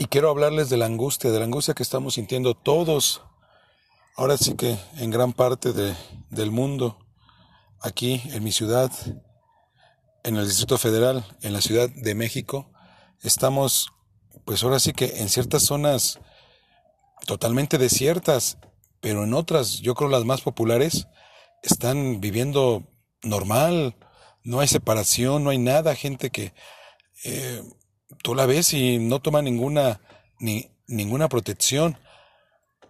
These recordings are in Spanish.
Y quiero hablarles de la angustia, de la angustia que estamos sintiendo todos, ahora sí que en gran parte de, del mundo, aquí en mi ciudad, en el Distrito Federal, en la Ciudad de México, estamos, pues ahora sí que en ciertas zonas totalmente desiertas, pero en otras, yo creo las más populares, están viviendo normal, no hay separación, no hay nada, gente que eh, tú la ves y no toma ninguna, ni, ninguna protección.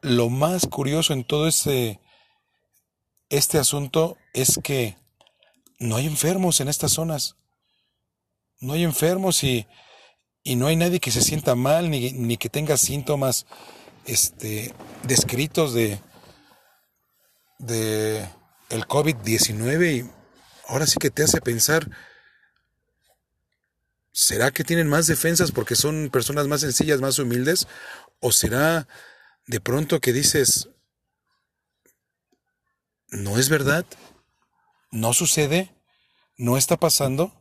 Lo más curioso en todo este, este asunto es que no hay enfermos en estas zonas. No hay enfermos y, y no hay nadie que se sienta mal ni, ni que tenga síntomas este, descritos de, de el COVID-19 y ahora sí que te hace pensar ¿Será que tienen más defensas porque son personas más sencillas, más humildes? ¿O será de pronto que dices, no es verdad? ¿No sucede? ¿No está pasando?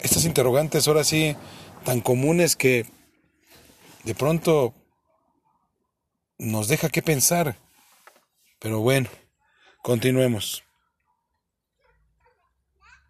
Estas interrogantes ahora sí tan comunes que de pronto nos deja que pensar. Pero bueno, continuemos.